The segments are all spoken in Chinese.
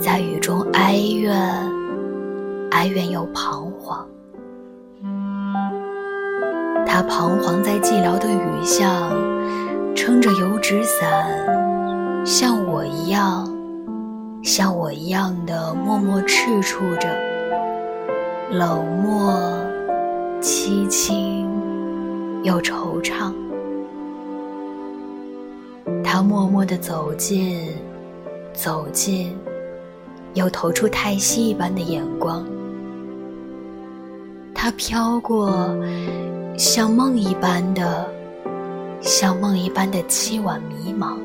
在雨中哀怨，哀怨又彷徨。她彷徨在寂寥的雨巷，撑着油纸伞，像我一样。像我一样的默默赤处着，冷漠、凄清又惆怅。他默默地走近，走近，又投出太息一般的眼光。他飘过，像梦一般的，像梦一般的凄婉迷茫。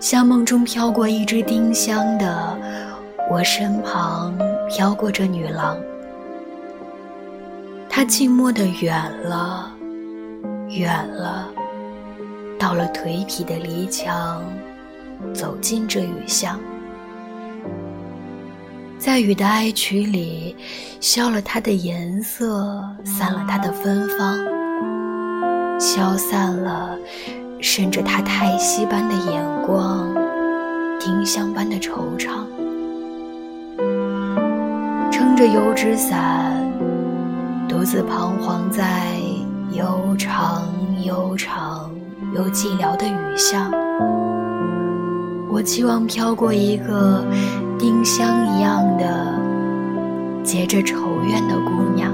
像梦中飘过一只丁香的，我身旁飘过这女郎。她静默的远了，远了，到了颓圮的篱墙，走进这雨巷，在雨的哀曲里，消了它的颜色，散了它的芬芳，消散了。顺着它叹息般的眼光，丁香般的惆怅，撑着油纸伞，独自彷徨在悠长、悠长有寂寥的雨巷。我期望飘过一个丁香一样的结着愁怨的姑娘。